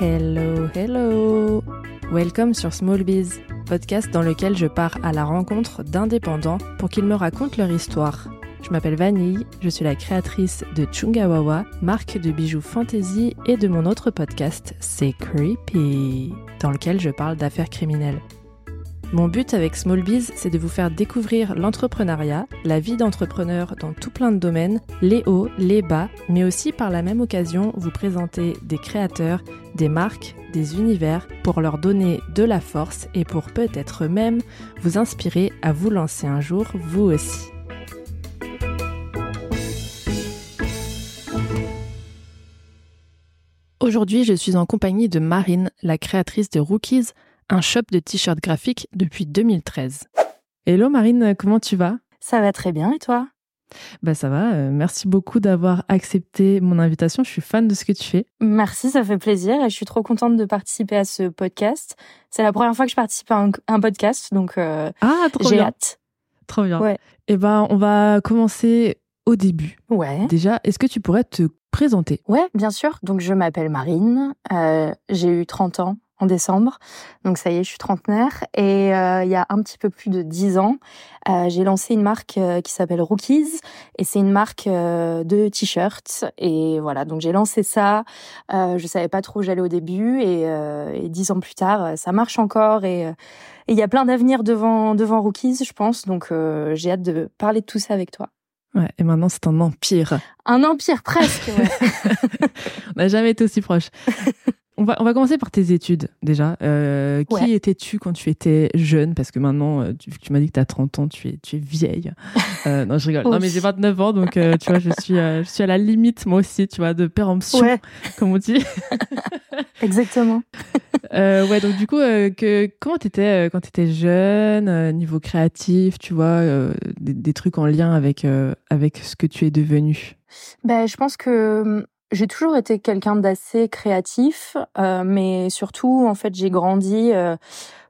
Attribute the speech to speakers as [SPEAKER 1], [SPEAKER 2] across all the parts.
[SPEAKER 1] Hello, hello Welcome sur Small Biz, podcast dans lequel je pars à la rencontre d'indépendants pour qu'ils me racontent leur histoire. Je m'appelle Vanille, je suis la créatrice de Chungawawa, marque de bijoux fantasy et de mon autre podcast, C'est Creepy, dans lequel je parle d'affaires criminelles. Mon but avec Smallbiz, c'est de vous faire découvrir l'entrepreneuriat, la vie d'entrepreneur dans tout plein de domaines, les hauts, les bas, mais aussi par la même occasion vous présenter des créateurs, des marques, des univers pour leur donner de la force et pour peut-être même vous inspirer à vous lancer un jour vous aussi. Aujourd'hui, je suis en compagnie de Marine, la créatrice de Rookies, un shop de t-shirts graphiques depuis 2013. Hello Marine, comment tu vas?
[SPEAKER 2] Ça va très bien et toi?
[SPEAKER 1] Bah ça va, euh, merci beaucoup d'avoir accepté mon invitation, je suis fan de ce que tu fais.
[SPEAKER 2] Merci, ça fait plaisir et je suis trop contente de participer à ce podcast. C'est la première fois que je participe à un, podcast, donc euh,
[SPEAKER 1] ah,
[SPEAKER 2] j'ai hâte.
[SPEAKER 1] Trop bien. Ouais. Et eh ben on va commencer au début.
[SPEAKER 2] Ouais.
[SPEAKER 1] Déjà, est-ce que tu pourrais te présenter?
[SPEAKER 2] Ouais, bien sûr. Donc je m'appelle Marine, euh, j'ai eu 30 ans en décembre. Donc ça y est, je suis trentenaire. Et euh, il y a un petit peu plus de dix ans, euh, j'ai lancé une marque euh, qui s'appelle Rookies. Et c'est une marque de t-shirts. Et voilà, donc j'ai lancé ça. je savais pas trop où j'allais au début. Et, et, dix ans plus tard, ça marche encore. Et il y a plein d'avenir devant, devant Rookies, je pense. Donc j'ai hâte de parler de tout ça avec toi.
[SPEAKER 1] Ouais, et maintenant c'est un empire.
[SPEAKER 2] Un empire presque. Ouais.
[SPEAKER 1] On n'a jamais été aussi proche. On va, on va commencer par tes études déjà. Euh, qui étais-tu quand tu étais jeune? Parce que maintenant, euh, tu, m'as dit que tu as 30 ans, tu es, tu es vieille. Euh, non, je rigole. Non, mais j'ai 29 ans, donc tu vois, je suis, je suis à la limite, moi aussi, tu vois, de péremption, comme on dit.
[SPEAKER 2] Exactement.
[SPEAKER 1] ouais, donc du coup, que, comment t'étais quand tu étais jeune, niveau créatif, tu vois, des, des, trucs en lien avec, avec ce que tu es devenu
[SPEAKER 2] ben, Je pense que j'ai toujours été quelqu'un d'assez créatif, euh, mais surtout, en fait, j'ai grandi euh,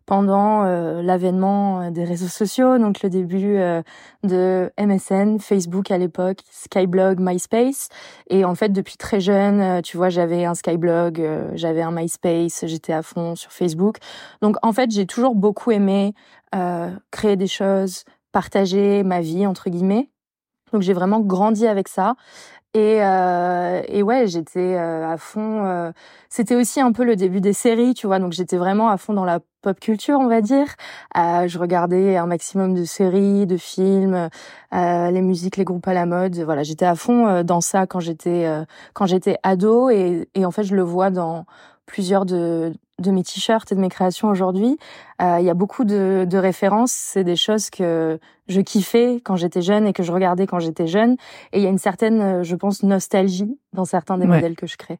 [SPEAKER 2] pendant euh, l'avènement des réseaux sociaux, donc le début de MSN, Facebook à l'époque, Skyblog, MySpace. Et en fait, depuis très jeune, tu vois, j'avais un Skyblog, j'avais un MySpace, j'étais à fond sur Facebook. Donc, en fait, j'ai toujours beaucoup aimé créer des choses, partager ma vie, entre guillemets. Donc j'ai vraiment grandi avec ça. Et, euh, et ouais, j'étais euh, à fond. Euh, c'était aussi un peu le début des séries, tu vois. Donc j'étais vraiment à fond dans la pop culture, on va dire. Euh, je regardais un maximum de séries, de films, euh, les musiques, les groupes à la mode. Voilà, j'étais à fond dans ça quand j'étais quand j'étais ado. Et, et en fait, je le vois dans plusieurs de, de mes t-shirts et de mes créations aujourd'hui. Euh, il y a beaucoup de, de références. C'est des choses que je kiffais quand j'étais jeune et que je regardais quand j'étais jeune. Et il y a une certaine, euh, je pense, nostalgie dans certains des modèles que je crée.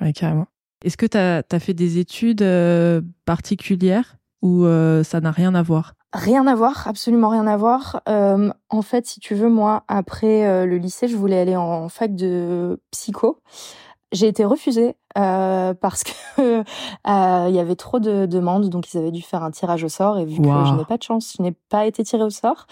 [SPEAKER 1] Ouais, carrément. Est-ce que tu as, as, fait des études euh, particulières ou ça n'a rien à voir?
[SPEAKER 2] Rien à voir, absolument rien à voir. en fait, si tu veux, moi, après le lycée, je voulais aller en fac de psycho. J'ai été refusée euh, parce que euh, il y avait trop de demandes, donc ils avaient dû faire un tirage au sort. Et vu que je n'ai pas de chance, je n'ai pas été tirée au sort.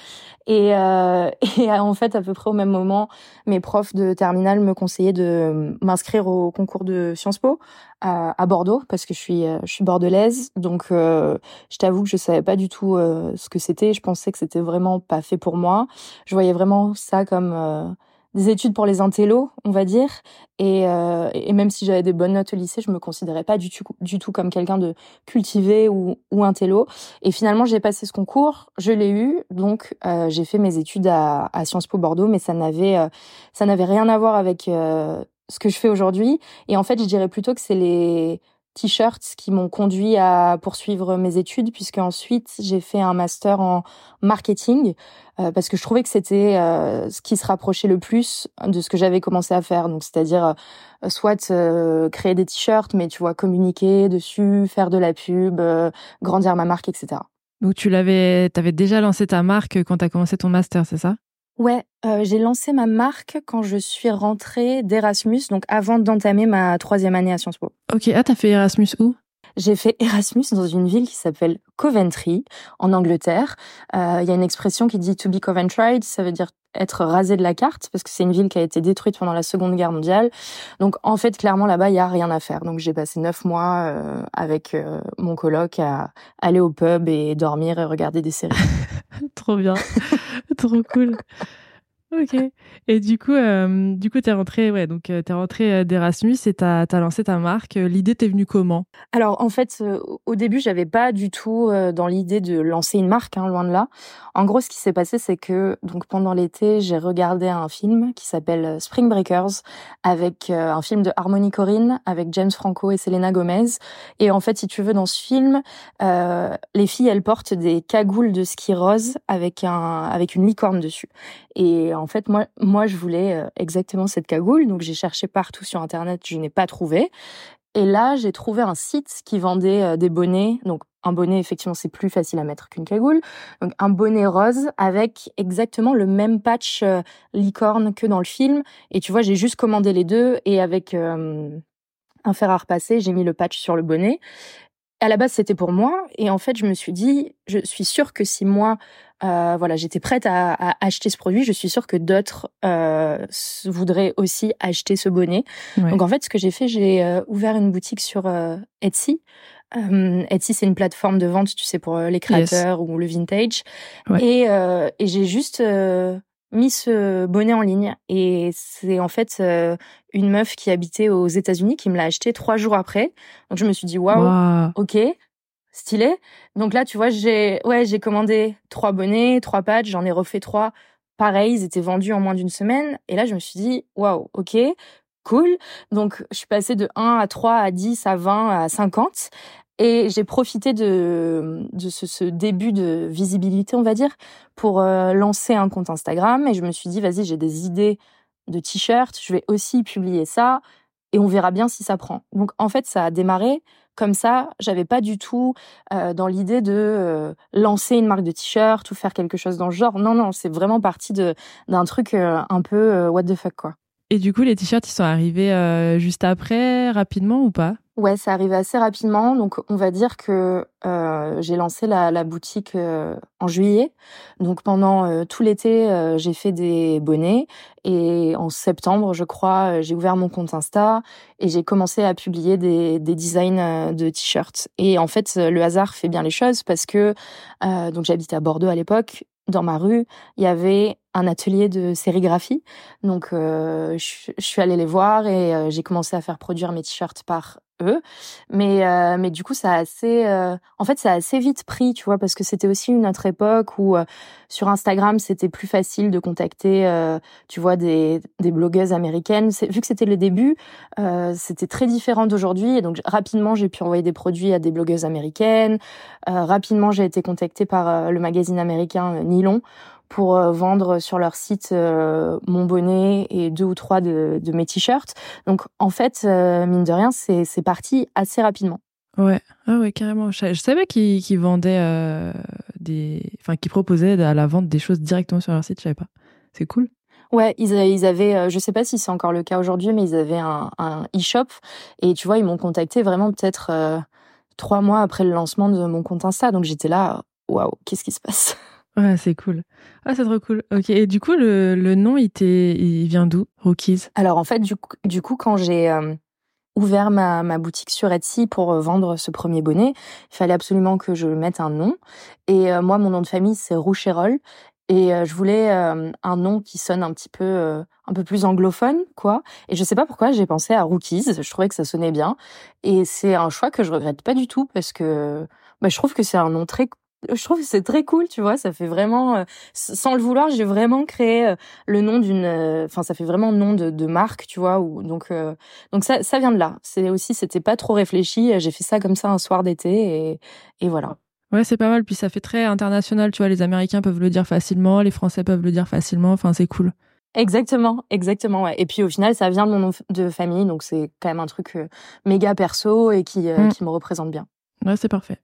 [SPEAKER 2] Et, euh, et en fait, à peu près au même moment, mes profs de terminale me conseillaient de m'inscrire au concours de Sciences Po à, à Bordeaux parce que je suis je suis bordelaise. Donc, je t'avoue que je savais pas du tout ce que c'était. Je pensais que c'était vraiment pas fait pour moi. Je voyais vraiment ça comme des études pour les intellos, on va dire. Et, euh, et même si j'avais des bonnes notes au lycée, je me considérais pas du tout, du tout comme quelqu'un de cultivé ou, ou intello. Et finalement, j'ai passé ce concours, je l'ai eu, donc euh, j'ai fait mes études à, à, Sciences Po Bordeaux, mais ça n'avait, euh, ça n'avait rien à voir avec euh, ce que je fais aujourd'hui. Et en fait, je dirais plutôt que c'est les t-shirts qui m'ont conduit à poursuivre mes études puisque ensuite j'ai fait un master en marketing euh, parce que je trouvais que c'était euh, ce qui se rapprochait le plus de ce que j'avais commencé à faire. Donc c'est-à-dire euh, soit créer des t-shirts mais tu vois communiquer dessus faire de la pub grandir ma marque etc
[SPEAKER 1] donc tu l'avais t'avais déjà lancé ta marque quand tu as commencé ton master c'est ça?
[SPEAKER 2] Ouais, euh, j'ai lancé ma marque quand je suis rentrée d'Erasmus, donc avant d'entamer ma troisième année à Sciences Po.
[SPEAKER 1] Ok, ah t'as fait Erasmus où?
[SPEAKER 2] J'ai fait Erasmus dans une ville qui s'appelle Coventry, en Angleterre. Euh, il y a une expression qui dit to be Coventry, ça veut dire être rasé de la carte parce que c'est une ville qui a été détruite pendant la Seconde Guerre mondiale. Donc en fait, clairement là-bas, il y a rien à faire. Donc j'ai passé neuf mois euh, avec euh, mon coloc à aller au pub et dormir et regarder des séries.
[SPEAKER 1] Trop bien, trop cool. Ok. Et du coup, euh, du coup, t'es rentré, ouais, donc euh, t'es rentré euh, d'Erasmus et t'as as lancé ta marque. L'idée t'est venue comment?
[SPEAKER 2] Alors en fait, au début, j'avais pas du tout dans l'idée de lancer une marque, hein, loin de là. En gros, ce qui s'est passé, c'est que donc pendant l'été, j'ai regardé un film qui s'appelle Spring Breakers, avec un film de Harmony Corrine, avec James Franco et Selena Gomez. Et en fait, si tu veux, dans ce film, les filles, elles portent des cagoules de ski rose avec un avec une licorne dessus. Et en fait, moi, moi, je voulais euh, exactement cette cagoule. Donc, j'ai cherché partout sur Internet, je n'ai pas trouvé. Et là, j'ai trouvé un site qui vendait euh, des bonnets. Donc, un bonnet, effectivement, c'est plus facile à mettre qu'une cagoule. Donc, un bonnet rose avec exactement le même patch euh, licorne que dans le film. Et tu vois, j'ai juste commandé les deux et avec un fer à repasser, j'ai mis le patch sur le bonnet. À la base, c'était pour moi. Et en fait, je me suis dit, je suis sûre que si moi, euh, voilà, j'étais prête à, à, acheter ce produit. Je suis sûre que d'autres euh, voudraient aussi acheter ce bonnet. Donc en fait, ce que j'ai fait, j'ai euh, ouvert une boutique sur euh, Etsy. Euh, Etsy, c'est une plateforme de vente, tu sais, pour les créateurs ou le vintage. Et, et j'ai juste mis ce bonnet en ligne. Et c'est en fait une meuf qui habitait aux États-Unis qui me l'a acheté trois jours après. Donc je me suis dit waouh, ok, stylé. Donc là, tu vois, j'ai ouais, j'ai commandé trois bonnets, trois patchs, j'en ai refait trois. Pareil, ils étaient vendus en moins d'une semaine. Et là, je me suis dit, waouh, ok, cool. Donc, je suis passée de 1 à 3 à 10 à 20 à 50. Et j'ai profité de, de ce, ce, début de visibilité, on va dire, pour euh, lancer un compte Instagram. Et je me suis dit, vas-y, j'ai des idées de t-shirts, je vais aussi publier ça et on verra bien si ça prend. Donc en fait, ça a démarré comme ça, j'avais pas du tout euh, dans l'idée de euh, lancer une marque de t-shirt ou faire quelque chose dans le genre. Non, non, c'est vraiment parti d'un truc euh, un peu what the fuck quoi.
[SPEAKER 1] Et du coup, les t-shirts, ils sont arrivés juste après, rapidement ou pas?
[SPEAKER 2] Ouais, ça arrive assez rapidement. Donc, on va dire que euh, j'ai lancé la, la boutique euh, en juillet. Donc, pendant euh, tout l'été, euh, j'ai fait des bonnets. Et en septembre, je crois, j'ai ouvert mon compte Insta et j'ai commencé à publier des, des designs de t-shirts. Et en fait, le hasard fait bien les choses parce que donc j'habitais à Bordeaux à l'époque. Dans ma rue, il y avait un atelier de sérigraphie. Donc, je, je, suis allée les voir et j'ai commencé à faire produire mes t-shirts par eux. Mais, euh, mais du coup, ça a assez, euh, en fait, ça a assez vite pris, tu vois, parce que c'était aussi une autre époque où euh, sur Instagram, c'était plus facile de contacter, tu vois, des, des blogueuses américaines. Vu que c'était le début, c'était très différent d'aujourd'hui. Et donc, rapidement, j'ai pu envoyer des produits à des blogueuses américaines. rapidement, j'ai été contactée par le magazine américain Nylon pour euh, vendre sur leur site euh, mon bonnet et deux ou trois de, de mes t-shirts. Donc en fait, euh, mine de rien, c'est parti assez rapidement.
[SPEAKER 1] Ouais, ah ouais, carrément. Je, savais qu'ils qu vendaient des, enfin, qu'ils proposaient à la vente des choses directement sur leur site. Je savais pas. C'est cool.
[SPEAKER 2] Ouais, ils, ils avaient, je sais pas si c'est encore le cas aujourd'hui, mais ils avaient un, un e-shop et tu vois, ils m'ont contacté vraiment peut-être trois mois après le lancement de mon compte Insta. Donc j'étais là, waouh, qu'est-ce qui se passe?
[SPEAKER 1] Ouais, c'est cool. Ah, c'est trop cool. Ok. Et du coup, le, le nom, il, il vient d'où, Rookies?
[SPEAKER 2] Alors, en fait, du coup, du coup quand j'ai euh, ouvert ma, ma boutique sur Etsy pour euh, vendre ce premier bonnet, il fallait absolument que je mette un nom. Et euh, moi, mon nom de famille, c'est Roucherol. Et je voulais un nom qui sonne un petit peu un peu plus anglophone, quoi. Et je sais pas pourquoi j'ai pensé à Rookies. Je trouvais que ça sonnait bien. Et c'est un choix que je regrette pas du tout parce que bah, je trouve que c'est un nom très je trouve que c'est très cool, tu vois, ça fait vraiment, euh, sans le vouloir, j'ai vraiment créé euh, le nom d'une, euh, enfin, ça fait vraiment nom de, de marque, tu vois, ou donc, donc ça, ça vient de là. C'est aussi, c'était pas trop réfléchi. J'ai fait ça comme ça un soir d'été et, et voilà.
[SPEAKER 1] Ouais, c'est pas mal. Puis ça fait très international, tu vois. Les Américains peuvent le dire facilement, les Français peuvent le dire facilement. Enfin, c'est cool.
[SPEAKER 2] Exactement, exactement. Ouais. Et puis au final, ça vient de mon nom de famille, donc c'est quand même un truc méga perso et qui, mm. qui me représente bien.
[SPEAKER 1] Ouais, c'est parfait.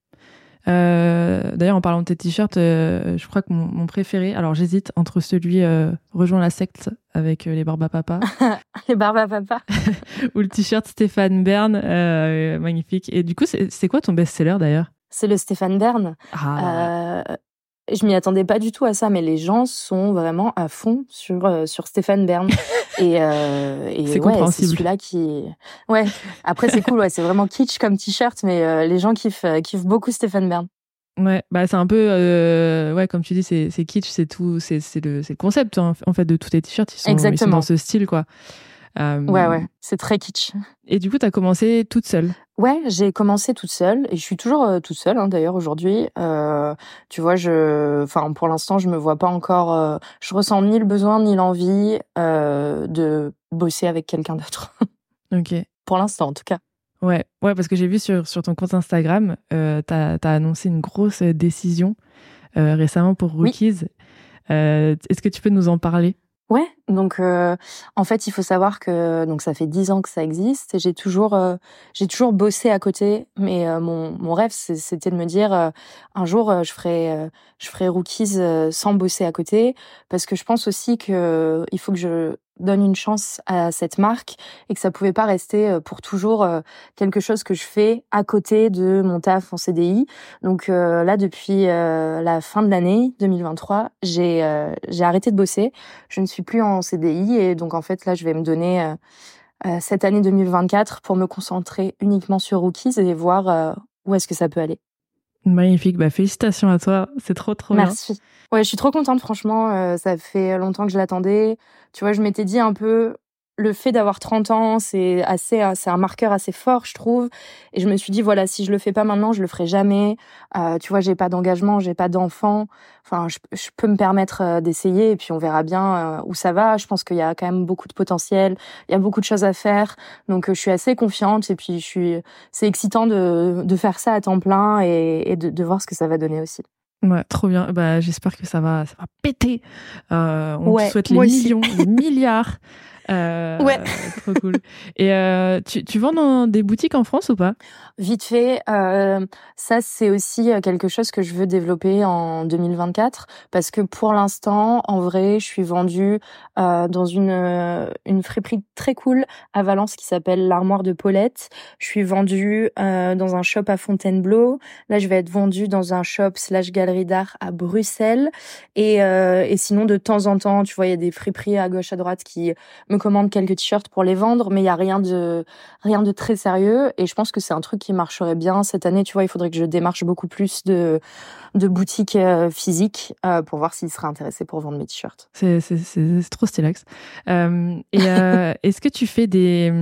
[SPEAKER 1] Euh, d'ailleurs, en parlant de tes t-shirts, euh, je crois que mon, préféré, alors j'hésite entre celui euh, Rejoins la secte avec les barbes papa
[SPEAKER 2] les barbes à papa.
[SPEAKER 1] Ou le t-shirt Stéphane Bern, magnifique. Et du coup, c'est quoi ton best-seller d'ailleurs?
[SPEAKER 2] C'est le Stéphane Bern. Ah. Je m'y attendais pas du tout à ça, mais les gens sont vraiment à fond sur euh, sur Stéphane Bern. et euh, et
[SPEAKER 1] c'est
[SPEAKER 2] ouais,
[SPEAKER 1] c'est
[SPEAKER 2] celui-là qui. Ouais. Après c'est cool, ouais, c'est vraiment kitsch comme t-shirt, mais euh, les gens kiffent euh, kiffent beaucoup Stéphane Bern.
[SPEAKER 1] Ouais, bah c'est un peu ouais comme tu dis c'est c'est kitsch, c'est tout, c'est c'est le c'est le concept hein, en fait de tous tes t-shirts, ils sont, Exactement. ils sont dans ce style quoi.
[SPEAKER 2] Euh, ouais, ouais, c'est très kitsch.
[SPEAKER 1] Et du coup, tu as commencé toute seule
[SPEAKER 2] Ouais, j'ai commencé toute seule et je suis toujours euh, toute seule hein, d'ailleurs aujourd'hui. Euh, tu vois, je, enfin pour l'instant, je me vois pas encore. Je ressens ni le besoin ni l'envie de bosser avec quelqu'un d'autre.
[SPEAKER 1] ok.
[SPEAKER 2] Pour l'instant, en tout cas.
[SPEAKER 1] Ouais, ouais, parce que j'ai vu sur sur ton compte Instagram, t'as as annoncé une grosse décision récemment pour Rookies. Est-ce que tu peux nous en parler?
[SPEAKER 2] Ouais, donc euh, en fait, il faut savoir que donc ça fait dix ans que ça existe et j'ai toujours euh, j'ai toujours bossé à côté, mais euh, mon mon rêve c'était de me dire un jour je ferai je ferai rookies sans bosser à côté. Parce que je pense aussi que il faut que je donne une chance à cette marque et que ça pouvait pas rester euh, pour toujours euh, quelque chose que je fais à côté de mon taf en CDI. Donc euh, là depuis la fin de l'année 2023, j'ai j'ai arrêté de bosser, je ne suis plus en CDI et donc en fait là je vais me donner cette année 2024 pour me concentrer uniquement sur Rookies et voir où est-ce que ça peut aller.
[SPEAKER 1] Magnifique, bah félicitations à toi, c'est trop trop
[SPEAKER 2] bien. Merci. Ouais, je suis trop contente franchement, ça fait longtemps que je l'attendais. Tu vois, je m'étais dit un peu, le fait d'avoir 30 ans, c'est assez, c'est un marqueur assez fort, je trouve. Et je me suis dit, voilà, si je le fais pas maintenant, je le ferai jamais. Euh, tu vois, j'ai pas d'engagement, j'ai pas d'enfant. Enfin, je, je, peux me permettre euh, d'essayer et puis on verra bien euh, où ça va. Je pense qu'il y a quand même beaucoup de potentiel, il y a beaucoup de choses à faire. Donc, je suis assez confiante et puis je suis, c'est excitant de, de faire ça à temps plein et, et de, de voir ce que ça va donner aussi.
[SPEAKER 1] Ouais, trop bien. Bah, j'espère que ça va, ça va péter. Euh, on te souhaite les millions, les milliards. Euh, ouais. Trop cool. Et euh, tu, tu vends dans des boutiques en France ou pas?
[SPEAKER 2] Vite fait. Euh, ça, c'est aussi quelque chose que je veux développer en 2024 parce que pour l'instant, en vrai, je suis vendue dans une une friperie très cool à Valence qui s'appelle l'Armoire de Paulette. Je suis vendue dans un shop à Fontainebleau. Là, je vais être vendue dans un shop slash galerie d'art à Bruxelles. Et, et sinon, de temps en temps, tu vois, il y a des friperies à gauche à droite qui me commande quelques t-shirts pour les vendre, mais il y a rien de rien de très sérieux. Et je pense que c'est un truc qui marcherait bien cette année. Tu vois, il faudrait que je démarche beaucoup plus de de boutiques euh, physiques euh, pour voir s'ils seraient intéressés pour vendre mes t-shirts.
[SPEAKER 1] C'est c'est trop stylax. Euh, et est-ce que tu fais des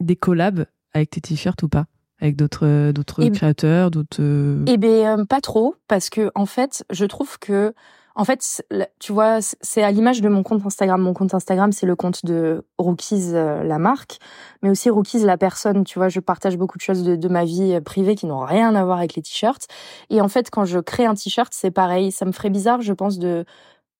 [SPEAKER 1] des collabs avec tes t-shirts ou pas? avec d'autres d'autres eh créateurs, d'autres.
[SPEAKER 2] Eh ben pas trop parce que en fait, je trouve que en fait, tu vois, c'est à l'image de mon compte Instagram. Mon compte Instagram, c'est le compte de Rookies, euh, la marque, mais aussi Rookies, la personne. Tu vois, je partage beaucoup de choses de, ma vie euh, privée qui n'ont rien à voir avec les t-shirts. Et en fait, quand je crée un t-shirt, c'est pareil. Ça me ferait bizarre, je pense, de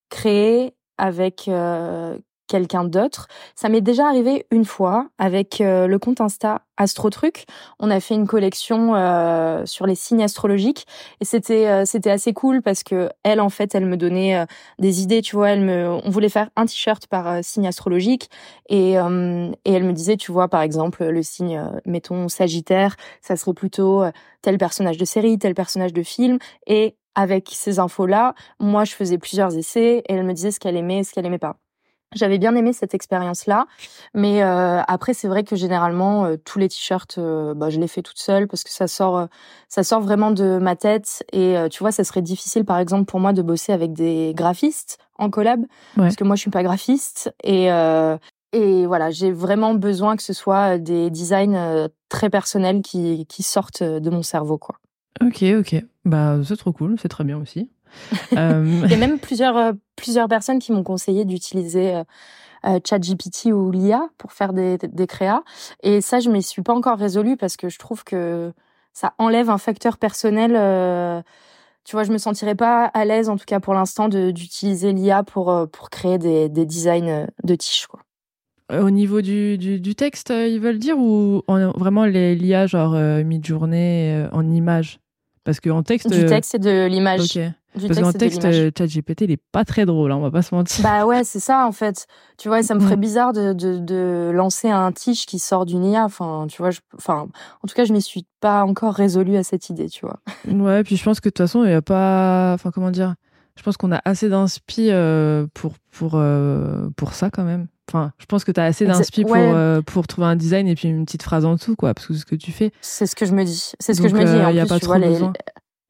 [SPEAKER 2] créer avec euh, quelqu'un d'autre. Ça m'est déjà arrivé une fois avec euh, le compte Insta Astrotruc. On a fait une collection euh, sur les signes astrologiques et c'était euh, c'était assez cool parce que elle en fait elle me donnait des idées. Tu vois, elle me on voulait faire un t-shirt par signe astrologique et et elle me disait tu vois par exemple le signe mettons Sagittaire, ça serait plutôt tel personnage de série, tel personnage de film et avec ces infos-là, moi, je faisais plusieurs essais et elle me disait ce qu'elle aimait et ce qu'elle aimait pas. J'avais bien aimé cette expérience-là, mais euh, après c'est vrai que généralement euh, tous les t-shirts, euh, bah, je les fais toute seule parce que ça sort, ça sort vraiment de ma tête et tu vois ça serait difficile par exemple pour moi de bosser avec des graphistes en collab parce que moi je suis pas graphiste et et voilà j'ai vraiment besoin que ce soit des designs très personnels qui qui sortent de mon cerveau quoi.
[SPEAKER 1] Ok ok bah c'est trop cool c'est très bien aussi.
[SPEAKER 2] Euh, Il y a même plusieurs, euh, plusieurs personnes qui m'ont conseillé d'utiliser euh, euh ChatGPT ou l'IA pour faire des, des créas. Et ça, je ne m'y suis pas encore résolue parce que je trouve que ça enlève un facteur personnel. Euh, tu vois, je me sentirais pas à l'aise, en tout cas pour l'instant, d'utiliser l'IA pour, pour créer des, des designs de tiges. Quoi.
[SPEAKER 1] Au niveau du, du, du, texte, ils veulent dire ou vraiment l'IA, genre mid-journée, en images? Parce qu'en texte.
[SPEAKER 2] Du texte et de l'image.
[SPEAKER 1] Ok. Parce qu'en texte, ChatGPT, il est pas très drôle, hein, on va pas se mentir.
[SPEAKER 2] Bah ouais, c'est ça en fait. Tu vois, ça me ferait mm. bizarre de, de, de lancer un tige qui sort d'une IA. Enfin, tu vois, je, enfin, en tout cas, je m'y suis pas encore résolue à cette idée, tu vois.
[SPEAKER 1] Ouais, puis je pense que de toute façon, il y a pas, enfin, comment dire, je pense qu'on a assez d'inspi euh, pour pour euh, pour ça quand même. Enfin, je pense que tu as assez d'inspi pour euh, pour trouver un design et puis une petite phrase en dessous quoi, parce que ce que tu fais.
[SPEAKER 2] C'est ce que je me dis. C'est ce que je me dis. En y a plus, pas tu vois, les,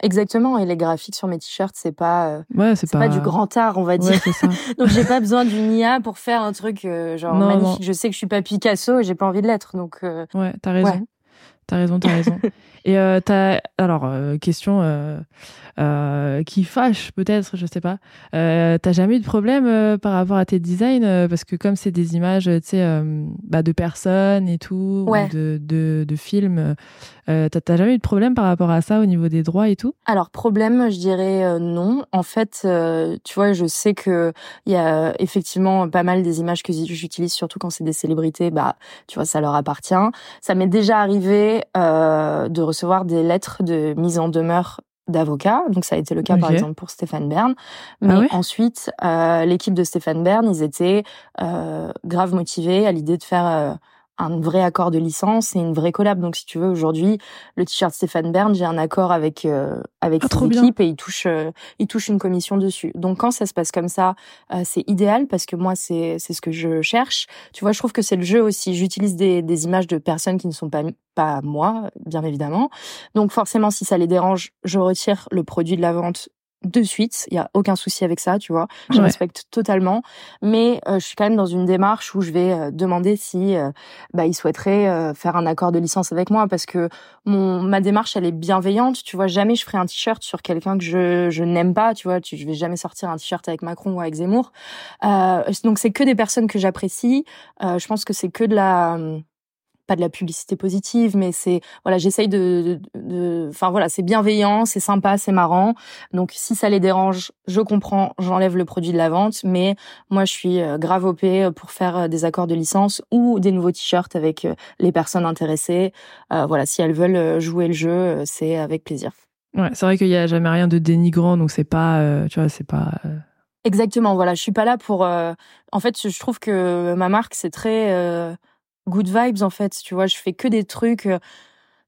[SPEAKER 2] Exactement, et les graphiques sur mes t-shirts, c'est pas, euh,
[SPEAKER 1] ouais, c'est
[SPEAKER 2] pas... du grand art, on va dire.
[SPEAKER 1] ça.
[SPEAKER 2] donc j'ai pas besoin d'une IA pour faire un truc euh, genre magnifique. Je sais que je suis pas Picasso et j'ai pas envie de l'être, donc. Euh...
[SPEAKER 1] Ouais, t'as raison. T'as raison, t'as raison. et euh, t'as alors euh, question euh, qui fâche peut-être, je sais pas. T'as jamais eu de problème par rapport à tes designs parce que comme c'est des images, tu sais, bah, de personnes et tout, ou de, de, de films, t'as jamais eu de problème par rapport à ça au niveau des droits et tout?
[SPEAKER 2] Alors problème, je dirais non. En fait, tu vois, je sais que il y a effectivement pas mal des images que j'utilise, surtout quand c'est des célébrités. Bah, tu vois, ça leur appartient. Ça m'est déjà arrivé euh, de recevoir des lettres de mise en demeure d'avocats. Donc ça a été le cas par exemple pour Stéphane Bern. Ah Mais ensuite, euh, l'équipe de Stéphane Bern, ils étaient euh, grave motivés à l'idée de faire un vrai accord de licence et une vraie collab. Donc, si tu veux, aujourd'hui, le t-shirt Stéphane Bern, j'ai un accord avec euh, avec ah, et il touche euh, il touche une commission dessus. Donc, quand ça se passe comme ça, euh, c'est idéal parce que moi, c'est c'est ce que je cherche. Tu vois, je trouve que c'est le jeu aussi. J'utilise des des images de personnes qui ne sont pas pas moi, bien évidemment. Donc, forcément, si ça les dérange, je retire le produit de la vente de suite. Il y a aucun souci avec ça, tu vois. Je respecte totalement, mais euh, je suis quand même dans une démarche où je vais euh, demander si euh, bah, ils souhaiteraient faire un accord de licence avec moi parce que mon ma démarche elle est bienveillante. Tu vois, jamais je ferai un t-shirt sur quelqu'un que je je n'aime pas. Tu vois, tu, je vais jamais sortir un t-shirt avec Macron ou avec Zemmour. donc c'est que des personnes que j'apprécie. je pense que c'est que de la pas de la publicité positive, mais c'est voilà, j'essaye de, enfin voilà, c'est bienveillant, c'est sympa, c'est marrant. Donc si ça les dérange, je comprends, j'enlève le produit de la vente, mais moi je suis euh, grave op pour faire euh, des accords de licence ou des nouveaux t-shirts avec euh, les personnes intéressées. voilà, si elles veulent jouer le jeu, c'est avec plaisir.
[SPEAKER 1] Ouais, c'est vrai qu'il y a jamais rien de dénigrant, donc c'est pas, tu vois, c'est pas.
[SPEAKER 2] Exactement, voilà, je suis pas là pour. En fait, je trouve que ma marque c'est très good vibes en fait. Tu vois, je fais que des trucs euh,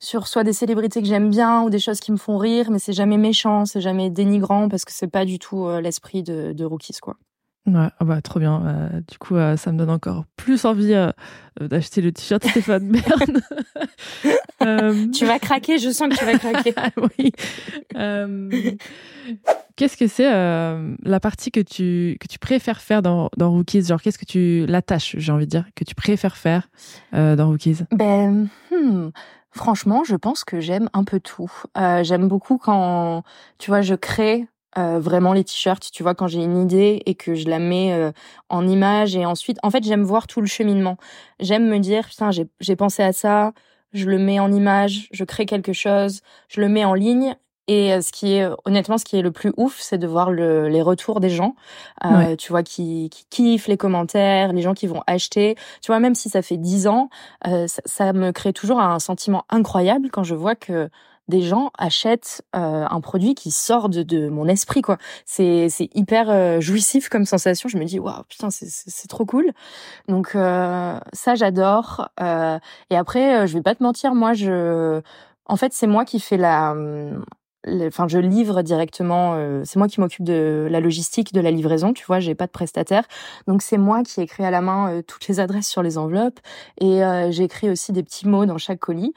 [SPEAKER 2] sur soit des célébrités que j'aime bien ou des choses qui me font rire, mais c'est jamais méchant, c'est jamais dénigrant parce que c'est pas du tout euh, l'esprit de, de Rookies quoi.
[SPEAKER 1] Ouais, ah bah, trop bien. Euh, du coup, ça me donne encore plus envie d'acheter le t-shirt Stéphane Bern.
[SPEAKER 2] Tu vas craquer, je sens que tu vas craquer.
[SPEAKER 1] oui. Qu'est-ce que c'est euh, la partie que tu, que tu préfères faire dans, dans Rookies? Genre, qu'est-ce que tu. La tâche, j'ai envie de dire, que tu préfères faire euh, dans Rookies?
[SPEAKER 2] Ben. Hmm, franchement, je pense que j'aime un peu tout. Euh, j'aime beaucoup quand, tu vois, je crée euh, vraiment les t-shirts, tu vois, quand j'ai une idée et que je la mets euh, en image et ensuite, en fait, j'aime voir tout le cheminement. J'aime me dire, putain, j'ai pensé à ça, je le mets en image, je crée quelque chose, je le mets en ligne et euh, ce qui est honnêtement, ce qui est le plus ouf, c'est de voir le, les retours des gens. Euh, Tu vois, qui, qui kiffent les commentaires, les gens qui vont acheter. Tu vois, même si ça fait dix ans, euh, ça, ça, me crée toujours un sentiment incroyable quand je vois que des gens achètent euh, un produit qui sort de, de mon esprit quoi. C'est c'est hyper euh, jouissif comme sensation. Je me dis waouh putain c'est c'est trop cool. Donc euh, ça j'adore. Euh, et après je vais pas te mentir moi je en fait c'est moi qui fais la enfin je livre directement euh, c'est moi qui m'occupe de la logistique de la livraison tu vois j'ai pas de prestataire. Donc c'est moi qui écris à la main euh, toutes les adresses sur les enveloppes. Et euh, j'écris aussi des petits mots dans chaque colis.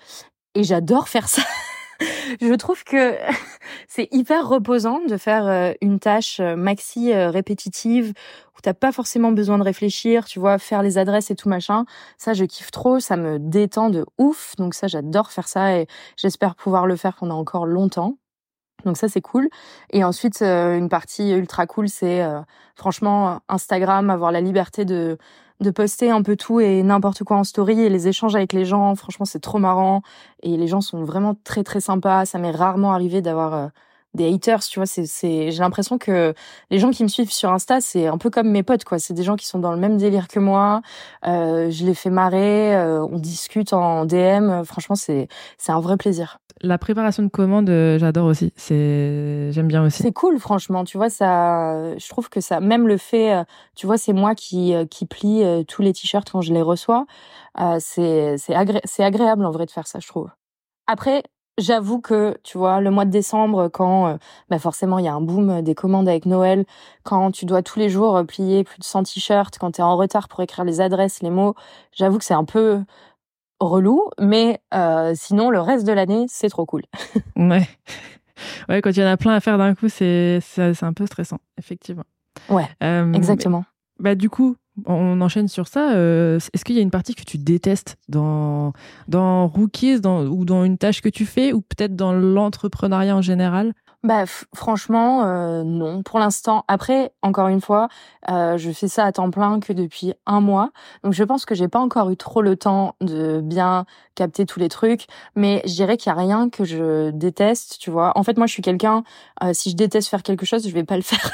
[SPEAKER 2] Et j'adore faire ça je trouve que c'est hyper reposant de faire une tâche maxi répétitive où t'as pas forcément besoin de réfléchir, tu vois, faire les adresses et tout machin. Ça, je kiffe trop, ça me détend de ouf. Donc ça, j'adore faire ça et j'espère pouvoir le faire pendant encore longtemps. Donc ça c'est cool. Et ensuite euh, une partie ultra cool c'est euh, franchement Instagram, avoir la liberté de de poster un peu tout et n'importe quoi en story et les échanges avec les gens. Franchement c'est trop marrant et les gens sont vraiment très très sympas. Ça m'est rarement arrivé d'avoir euh, des haters, tu vois. C'est c'est j'ai l'impression que les gens qui me suivent sur Insta c'est un peu comme mes potes quoi. C'est des gens qui sont dans le même délire que moi. je les fais marrer, on discute en DM. Franchement c'est c'est un vrai plaisir.
[SPEAKER 1] La préparation de commande, euh, j'adore aussi. C'est, j'aime bien aussi.
[SPEAKER 2] C'est cool, franchement. Tu vois, ça, je trouve que ça, même le fait, euh, tu vois, c'est moi qui euh, qui plie tous les t-shirts quand je les reçois. c'est c'est c'est agréable en vrai de faire ça, je trouve. Après, j'avoue que, tu vois, le mois de décembre, quand bah forcément il y a un boom des commandes avec Noël, quand tu dois tous les jours plier plus de 100 t-shirts, quand tu es en retard pour écrire les adresses, les mots, j'avoue que c'est un peu relou, mais euh, sinon le reste de l'année c'est trop cool.
[SPEAKER 1] ouais, ouais, quand il y en a plein à faire d'un coup, c'est un peu stressant, effectivement.
[SPEAKER 2] Ouais, euh, exactement.
[SPEAKER 1] Bah du coup, on enchaîne sur ça. Euh, est-ce qu'il y a une partie que tu détestes dans dans Rookies, dans, ou dans une tâche que tu fais, ou peut-être dans l'entrepreneuriat en général?
[SPEAKER 2] Bah franchement euh, non pour l'instant. Après encore une fois, euh, je fais ça à temps plein que depuis un mois, donc je pense que j'ai pas encore eu trop le temps de bien capter tous les trucs. Mais je dirais qu'il y a rien que je déteste, tu vois. En fait moi je suis quelqu'un euh, si je déteste faire quelque chose, je vais pas le faire.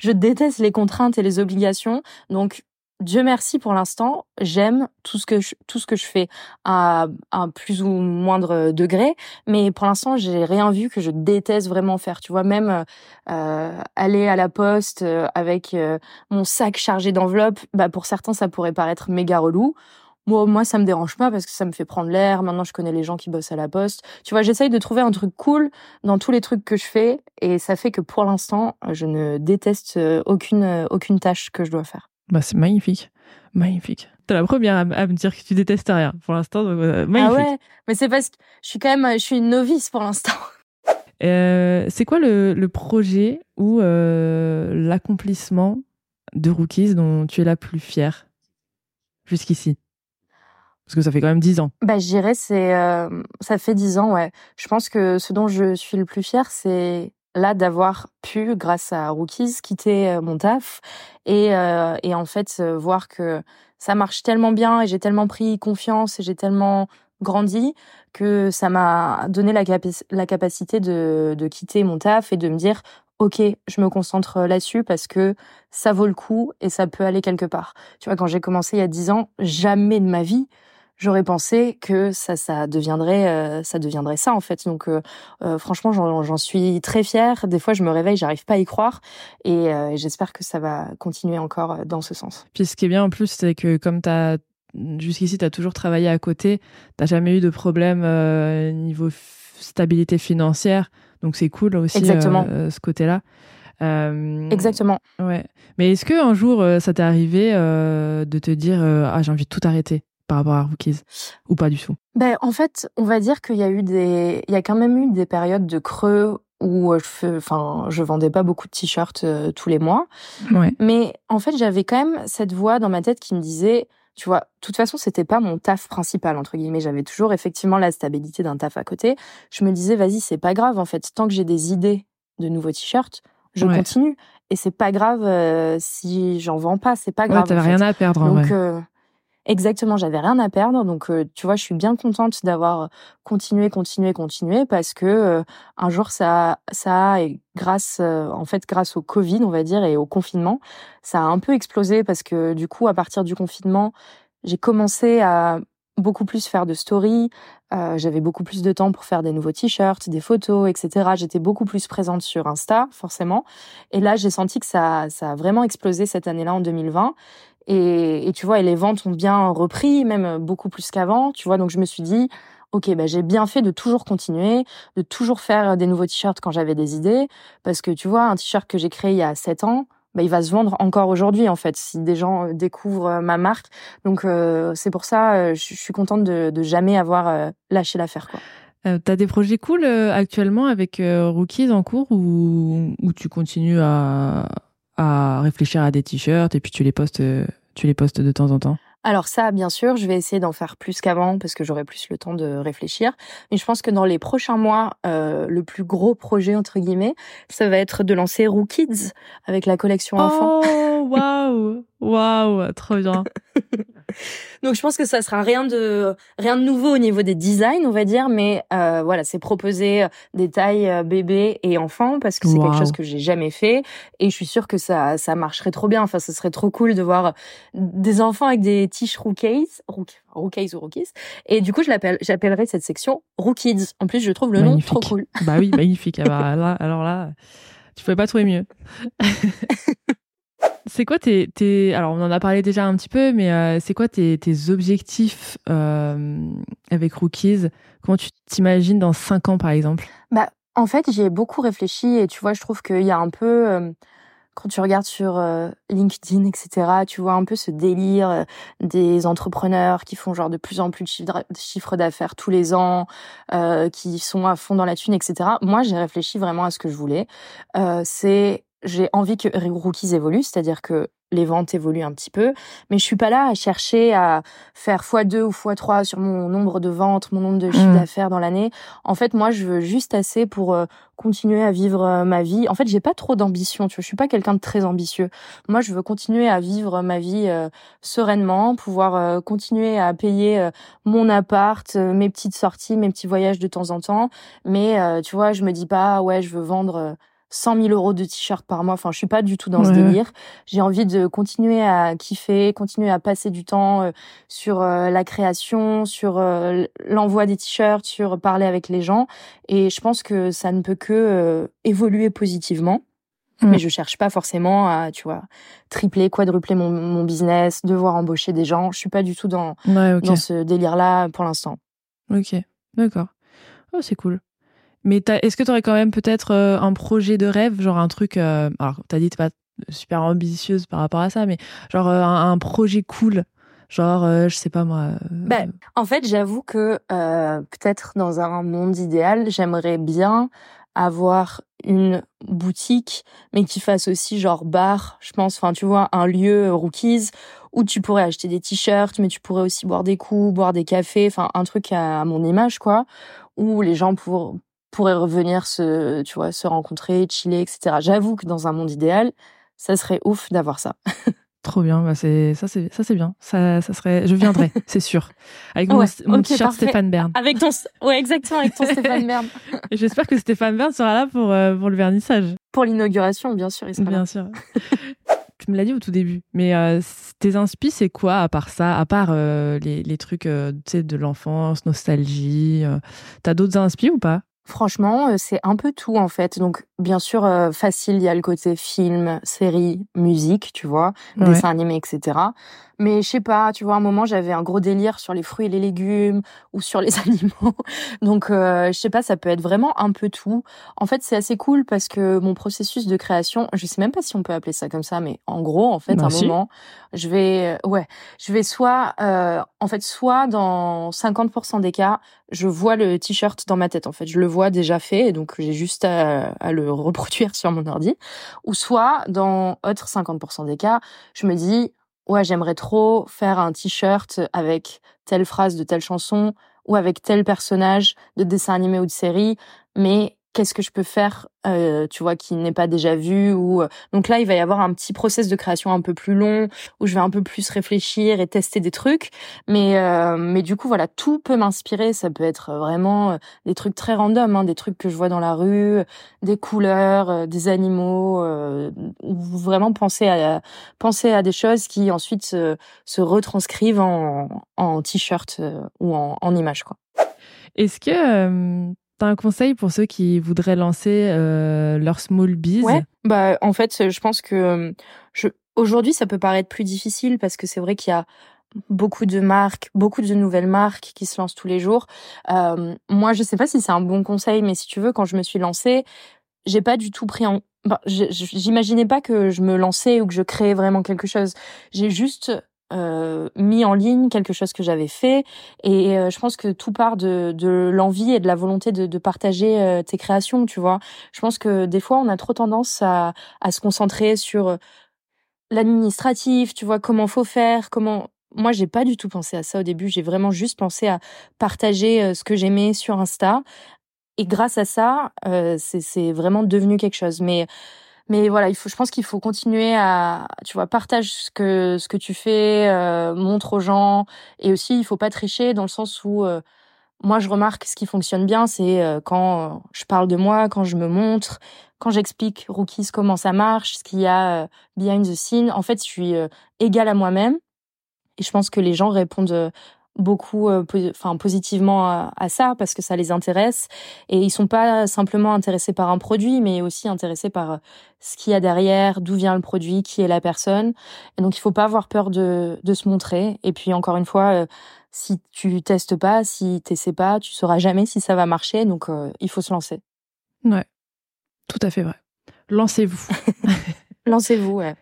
[SPEAKER 2] je déteste les contraintes et les obligations, donc Dieu merci pour l'instant, j'aime tout ce que je, tout ce que je fais à un plus ou moindre degré, mais pour l'instant j'ai rien vu que je déteste vraiment faire. Tu vois même euh, aller à la poste euh, avec euh, mon sac chargé d'enveloppes, bah pour certains ça pourrait paraître méga relou. Moi, moi, ça me dérange pas parce que ça me fait prendre l'air. Maintenant, je connais les gens qui bossent à la poste. Tu vois, j'essaye de trouver un truc cool dans tous les trucs que je fais et ça fait que pour l'instant, je ne déteste aucune aucune tâche que je dois faire.
[SPEAKER 1] Bah, c'est magnifique. Magnifique. T'es la première à, me dire que tu détestes rien pour l'instant. Euh, magnifique.
[SPEAKER 2] Ah ouais, mais c'est parce que je suis quand même, je suis une novice pour l'instant.
[SPEAKER 1] Euh, c'est quoi le, le, projet ou euh, l'accomplissement de Rookies dont tu es la plus fière jusqu'ici? Parce que ça fait quand même dix ans.
[SPEAKER 2] Bah, je dirais c'est, ça fait dix ans, ouais. Je pense que ce dont je suis le plus fière, c'est là d'avoir pu, grâce à Rookies, quitter euh, mon taf et, euh, et en fait euh, voir que ça marche tellement bien et j'ai tellement pris confiance et j'ai tellement grandi que ça m'a donné la, capacité de, de quitter mon taf et de me dire ok, je me concentre là-dessus parce que ça vaut le coup et ça peut aller quelque part. Tu vois, quand j'ai commencé il y a dix ans, jamais de ma vie j'aurais pensé que ça, ça deviendrait, euh, ça deviendrait ça en fait. Donc, euh, euh franchement, j'en suis très fière. Des fois, je me réveille, j'arrive pas à y croire, et j'espère que ça va continuer encore dans ce sens.
[SPEAKER 1] Puis, ce qui est bien en plus, c'est que comme tu as jusqu'ici, tu as toujours travaillé à côté, t'as jamais eu de problème niveau stabilité financière, donc c'est cool aussi
[SPEAKER 2] Exactement.
[SPEAKER 1] ce côté-là.
[SPEAKER 2] Euh, Exactement.
[SPEAKER 1] Ouais. Mais est-ce que un jour ça t'est arrivé euh, de te dire ah j'ai envie de tout arrêter par rapport à Rookies ou pas du tout?
[SPEAKER 2] Ben en fait, on va dire qu'il y a eu des, il y a quand même eu des périodes de creux où euh, je, enfin, je vendais pas beaucoup de t-shirts euh, tous les mois.
[SPEAKER 1] Ouais.
[SPEAKER 2] Mais en fait, j'avais quand même cette voix dans ma tête qui me disait, tu vois, de toute façon, c'était pas mon taf principal entre guillemets. J'avais toujours effectivement la stabilité d'un taf à côté. Je me disais, vas-y, c'est pas grave en fait. Tant que j'ai des idées de nouveaux t-shirts, je continue. Et c'est pas grave euh, si j'en vends pas. C'est pas grave.
[SPEAKER 1] Ouais, t'avais rien à perdre.
[SPEAKER 2] Donc, Exactement, j'avais rien à perdre, donc euh, tu vois, je suis bien contente d'avoir continué, continué, continué, parce que euh, un jour ça, ça a, et grâce, euh, en fait, grâce au Covid, on va dire, et au confinement, ça a un peu explosé parce que du coup, à partir du confinement, j'ai commencé à beaucoup plus faire de stories, j'avais beaucoup plus de temps pour faire des nouveaux t-shirts, des photos, etc. J'étais beaucoup plus présente sur Insta, forcément. Et là, j'ai senti que ça, ça a vraiment explosé cette année-là en 2020. Et, tu vois, et les ventes ont bien repris, même beaucoup plus qu'avant. Tu vois, donc je me suis dit, ok, bah, j'ai bien fait de toujours continuer, de toujours faire des nouveaux t-shirts quand j'avais des idées, parce que tu vois, un t-shirt que j'ai créé il y a sept ans, bah, il va se vendre encore aujourd'hui en fait si des gens euh, découvrent euh, ma marque. Donc euh, c'est pour ça, je suis contente de, jamais avoir lâché l'affaire
[SPEAKER 1] T'as des projets cool actuellement avec Rookies en cours ou, ou tu continues à, à réfléchir à des t-shirts et puis tu les postes, tu les postes de temps en temps
[SPEAKER 2] alors ça, bien sûr, je vais essayer d'en faire plus qu'avant parce que j'aurai plus le temps de réfléchir. Mais je pense que dans les prochains mois, euh, le plus gros projet entre guillemets, ça va être de lancer Rookids avec la collection enfant.
[SPEAKER 1] Oh waouh Waouh, trop bien.
[SPEAKER 2] Donc je pense que ça sera rien de rien de nouveau au niveau des designs, on va dire, mais euh, voilà, c'est proposer des tailles euh, bébé et enfant parce que c'est quelque chose que j'ai jamais fait et je suis sûre que ça ça marcherait trop bien. Enfin, ce serait trop cool de voir des enfants avec des t-shirts rookies, rookies ou rookies. Et du coup, je l'appelle j'appellerai cette section Rookies. En plus, je trouve le nom trop cool.
[SPEAKER 1] Bah oui, magnifique. Ah bah, là, alors là, tu pouvais pas trouver mieux. C'est quoi tes, Alors, on en a parlé déjà un petit peu, mais euh, c'est quoi tes, objectifs euh, avec Rookies? Comment tu t'imagines dans cinq ans, par exemple?
[SPEAKER 2] Bah, en fait, j'y ai beaucoup réfléchi et tu vois, je trouve qu'il y a un peu, euh, quand tu regardes sur LinkedIn, etc., tu vois un peu ce délire des entrepreneurs qui font genre de plus en plus de chiffres d'affaires tous les ans, qui sont à fond dans la thune, etc. Moi, j'ai réfléchi vraiment à ce que je voulais. c'est j'ai envie que Rookies évolue, c'est-à-dire que les ventes évoluent un petit peu, mais je suis pas là à chercher à faire x2 ou x3 sur mon nombre de ventes, mon nombre de chiffres mmh. d'affaires dans l'année. En fait, moi, je veux juste assez pour euh, continuer à vivre euh, ma vie. En fait, j'ai pas trop d'ambition, tu vois, je suis pas quelqu'un de très ambitieux. Moi, je veux continuer à vivre ma vie euh, sereinement, pouvoir continuer à payer mon appart, mes petites sorties, mes petits voyages de temps en temps, mais tu vois, je me dis pas ouais, je veux vendre 100 000 euros de t-shirt par mois. Enfin, je suis pas du tout dans ce délire. J'ai envie de continuer à kiffer, continuer à passer du temps euh, sur euh, la création, sur euh, l'envoi des t-shirts, sur parler avec les gens. Et je pense que ça ne peut que évoluer positivement. Mm. Mais je cherche pas forcément à, tu vois, tripler, quadrupler mon, mon business, devoir embaucher des gens. Je suis pas du tout dans, dans ce délire-là pour l'instant.
[SPEAKER 1] Ok, d'accord. Oh, c'est cool. Mais est-ce que tu aurais quand même peut-être euh, un projet de rêve, genre un truc. Euh, alors, tu as dit que pas super ambitieuse par rapport à ça, mais genre euh, un, projet cool. Genre, je sais pas moi.
[SPEAKER 2] Ben, en fait, j'avoue que peut-être dans un monde idéal, j'aimerais bien avoir une boutique, mais qui fasse aussi genre bar, je pense, enfin tu vois, un lieu rookies où tu pourrais acheter des t-shirts, mais tu pourrais aussi boire des coups, boire des cafés, enfin un truc à, mon image quoi, où les gens pour, pourraient revenir se, tu vois, se rencontrer, chiller, etc. J'avoue que dans un monde idéal, ça serait ouf d'avoir ça.
[SPEAKER 1] Trop bien, bah c'est ça c'est ça c'est bien. Ça ça serait je viendrai, c'est sûr. Avec mon, mon t-shirt Stéphane Bern.
[SPEAKER 2] Avec ton ouais, exactement avec ton Stéphane Bern.
[SPEAKER 1] J'espère que Stéphane Bern sera là pour euh, pour le vernissage.
[SPEAKER 2] Pour l'inauguration, bien sûr, il sera
[SPEAKER 1] Bien sûr. tu me l'as dit au tout début, mais euh, tes inspi c'est quoi à part ça, à part euh, les, les trucs tu sais de l'enfance, nostalgie, t'as d'autres inspi ou pas?
[SPEAKER 2] Franchement, c'est un peu tout en fait. Donc bien sûr facile, il y a le côté film, série, musique, tu vois, dessin animé, etc. Mais je sais pas, tu vois, à un moment j'avais un gros délire sur les fruits et les légumes ou sur les animaux. Donc euh, je sais pas, ça peut être vraiment un peu tout. En fait, c'est assez cool parce que mon processus de création, je sais même pas si on peut appeler ça comme ça, mais en gros, en fait, à un moment, je vais, euh, ouais, je vais soit, euh, en fait, soit dans 50% des cas, je vois le t-shirt dans ma tête. En fait, je le vois déjà fait, et donc j'ai juste à, à le reproduire sur mon ordi. Ou soit dans autre 50% des cas, je me dis ouais, j'aimerais trop faire un t-shirt avec telle phrase de telle chanson ou avec tel personnage de dessin animé ou de série, mais qu'est-ce que je peux faire, euh, tu vois, qui n'est pas déjà vu ou euh, donc là il va y avoir un petit process de création un peu plus long où je vais un peu plus réfléchir et tester des trucs, mais euh, mais du coup voilà tout peut m'inspirer, ça peut être vraiment des trucs très random, hein, des trucs que je vois dans la rue, des couleurs, des animaux, ou vraiment penser à penser à des choses qui ensuite se, retranscrivent en en t-shirt ou en, en image quoi.
[SPEAKER 1] Est-ce que T'as un conseil pour ceux qui voudraient lancer euh, leur small biz?
[SPEAKER 2] Ouais. Bah en fait, je pense que euh, aujourd'hui ça peut paraître plus difficile parce que c'est vrai qu'il y a beaucoup de marques, beaucoup de nouvelles marques qui se lancent tous les jours. Euh, moi, je sais pas si c'est un bon conseil, mais si tu veux, quand je me suis lancée, j'ai pas du tout pris en bah, j'imaginais pas que je me lançais ou que je créais vraiment quelque chose. J'ai juste euh, mis en ligne quelque chose que j'avais fait. Et euh, je pense que tout part de, de l'envie et de la volonté de, de partager euh, tes créations tu vois. Je pense que des fois on a trop tendance à, à se concentrer sur l'administratif tu vois comment faut faire comment moi j'ai pas du tout pensé à ça au début. J'ai vraiment juste pensé à partager ce que j'aimais sur Insta. Et grâce à ça c'est vraiment devenu quelque chose. Mais mais voilà, il faut, je pense qu'il faut continuer à, tu vois, partage ce que ce que tu fais, euh, montre aux gens, et aussi il faut pas tricher dans le sens où euh, moi je remarque ce qui fonctionne bien, c'est euh, quand je parle de moi, quand je me montre, quand j'explique Rookies comment ça marche, ce qu'il y a behind the scene. En fait, je suis égale à moi-même, et je pense que les gens répondent beaucoup euh, positivement à, ça parce que ça les intéresse et ils sont pas simplement intéressés par un produit mais aussi intéressés par euh, ce qu'il y a derrière, d'où vient le produit, qui est la personne. Et donc il faut pas avoir peur de de se montrer et puis encore une fois euh, si tu testes pas, si tu sais pas, tu sauras jamais si ça va marcher donc il faut se lancer.
[SPEAKER 1] Ouais. Tout à fait vrai. Lancez-vous.
[SPEAKER 2] Lancez-vous, ouais.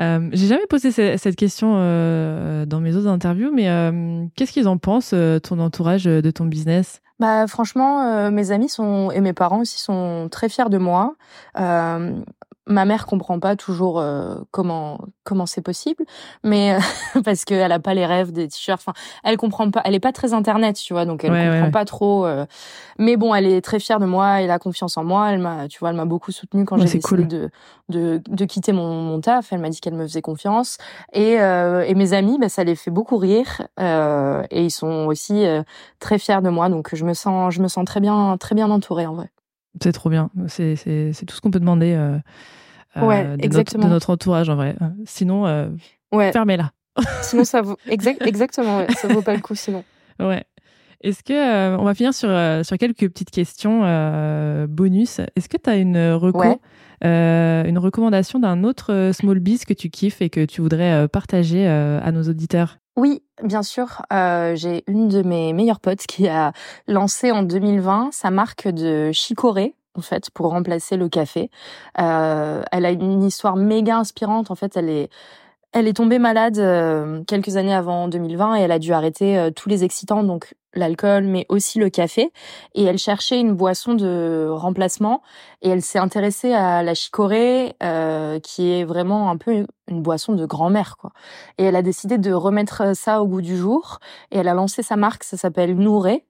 [SPEAKER 1] Euh, j'ai jamais posé cette question euh, dans mes autres interviews, mais euh, qu'est-ce qu'ils en pensent, ton entourage de ton business?
[SPEAKER 2] Bah franchement, mes amis sont et mes parents aussi sont très fiers de moi ma mère comprend pas toujours euh, comment comment c'est possible mais euh, parce qu'elle a pas les rêves des t-shirts enfin elle comprend pas elle est pas très internet tu vois donc elle comprend pas trop euh. mais bon elle est très fière de moi elle a confiance en moi elle m'a tu vois elle m'a beaucoup soutenue quand j'ai décidé de, de de quitter mon, mon taf elle m'a dit qu'elle me faisait confiance et et mes amis bah ça les fait beaucoup rire et ils sont aussi très fiers de moi donc je me sens je me sens très bien très bien entourée en vrai
[SPEAKER 1] c'est trop bien. C'est, c'est, tout ce qu'on peut demander euh,
[SPEAKER 2] euh
[SPEAKER 1] de, notre, de, notre, entourage en vrai. Sinon, euh, fermez-la.
[SPEAKER 2] sinon, ça vaut. exactement, ouais. ça vaut pas le coup sinon.
[SPEAKER 1] Ouais. Est-ce que euh, on va finir sur sur quelques petites questions bonus. Est-ce que tu as une reco, une recommandation d'un autre small biz que tu kiffes et que tu voudrais partager à nos auditeurs?
[SPEAKER 2] Oui, bien sûr. Euh, j'ai une de mes meilleures potes qui a lancé en 2020 sa marque de chicorée en fait pour remplacer le café. Euh, elle a une histoire méga inspirante. En fait, elle est elle est tombée malade euh, quelques années avant 2020 et elle a dû arrêter euh, tous les excitants, donc l'alcool, mais aussi le café. Et elle cherchait une boisson de remplacement et elle s'est intéressée à la chicorée, euh, qui est vraiment un peu une boisson de grand-mère, quoi. Et elle a décidé de remettre ça au goût du jour et elle a lancé sa marque, ça s'appelle Nouré.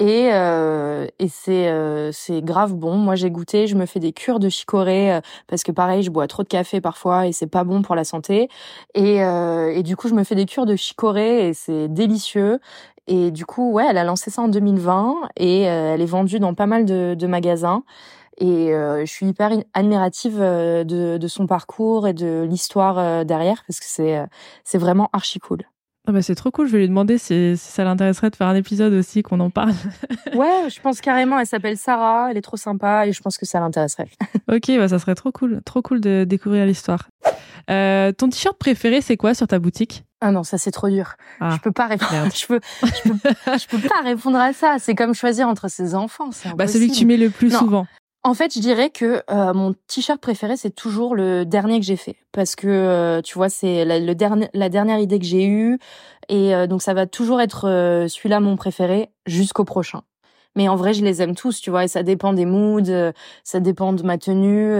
[SPEAKER 2] Et, euh, et c'est euh, c'est grave bon. Moi j'ai goûté, je me fais des cures de chicorée euh, parce que pareil, je bois trop de café parfois et c'est pas bon pour la santé. Et, euh, et du coup je me fais des cures de chicorée et c'est délicieux. Et du coup ouais, elle a lancé ça en 2020 et elle est vendue dans pas mal de, de magasins. Et je suis hyper admirative de, de son parcours et de l'histoire derrière parce que c'est c'est vraiment archi cool.
[SPEAKER 1] Ah bah c'est trop cool, je vais lui demander si, ça l'intéresserait de faire un épisode aussi, qu'on en parle.
[SPEAKER 2] ouais, je pense carrément, elle s'appelle Sarah, elle est trop sympa et je pense que ça l'intéresserait.
[SPEAKER 1] ok, bah ça serait trop cool, trop cool de découvrir l'histoire. Euh, ton t-shirt préféré, c'est quoi sur ta boutique?
[SPEAKER 2] Ah non, ça c'est trop dur. Ah, je peux pas répondre. je peux, je peux, je peux pas répondre à ça. C'est comme choisir entre ses enfants.
[SPEAKER 1] Bah celui que tu mets le plus souvent.
[SPEAKER 2] En fait, je dirais que euh, mon t-shirt préféré, c'est toujours le dernier que j'ai fait. Parce que, euh, tu vois, c'est la, le la dernière idée que j'ai eue. Et euh, donc, ça va toujours être celui-là mon préféré jusqu'au prochain. Mais en vrai, je les aime tous, tu vois, et ça dépend des moods, ça dépend de ma tenue,